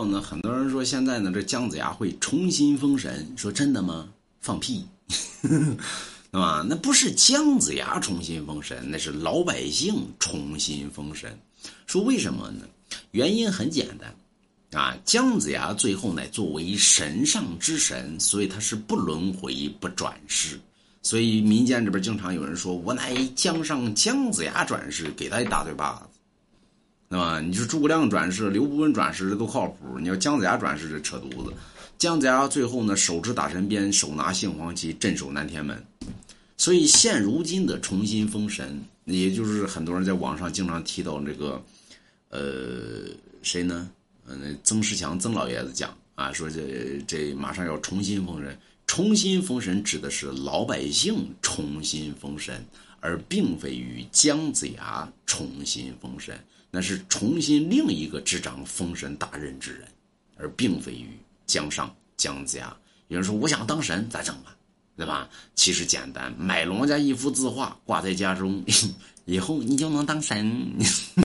后呢，很多人说现在呢，这姜子牙会重新封神，说真的吗？放屁，对吧？那不是姜子牙重新封神，那是老百姓重新封神。说为什么呢？原因很简单，啊，姜子牙最后呢，作为神上之神，所以他是不轮回、不转世。所以民间这边经常有人说：“我乃姜上姜子牙转世”，给他一大嘴巴子。你说诸葛亮转世、刘伯温转世这都靠谱，你要姜子牙转世这扯犊子。姜子牙最后呢，手持打神鞭，手拿杏黄旗，镇守南天门。所以现如今的重新封神，也就是很多人在网上经常提到这个，呃，谁呢？嗯，曾仕强曾老爷子讲啊，说这这马上要重新封神。重新封神指的是老百姓重新封神，而并非于姜子牙重新封神。那是重新另一个执掌封神大任之人，而并非于姜尚姜子牙。有人说我想当神，咋整啊？对吧？其实简单，买龙家一幅字画挂在家中，以后你就能当神。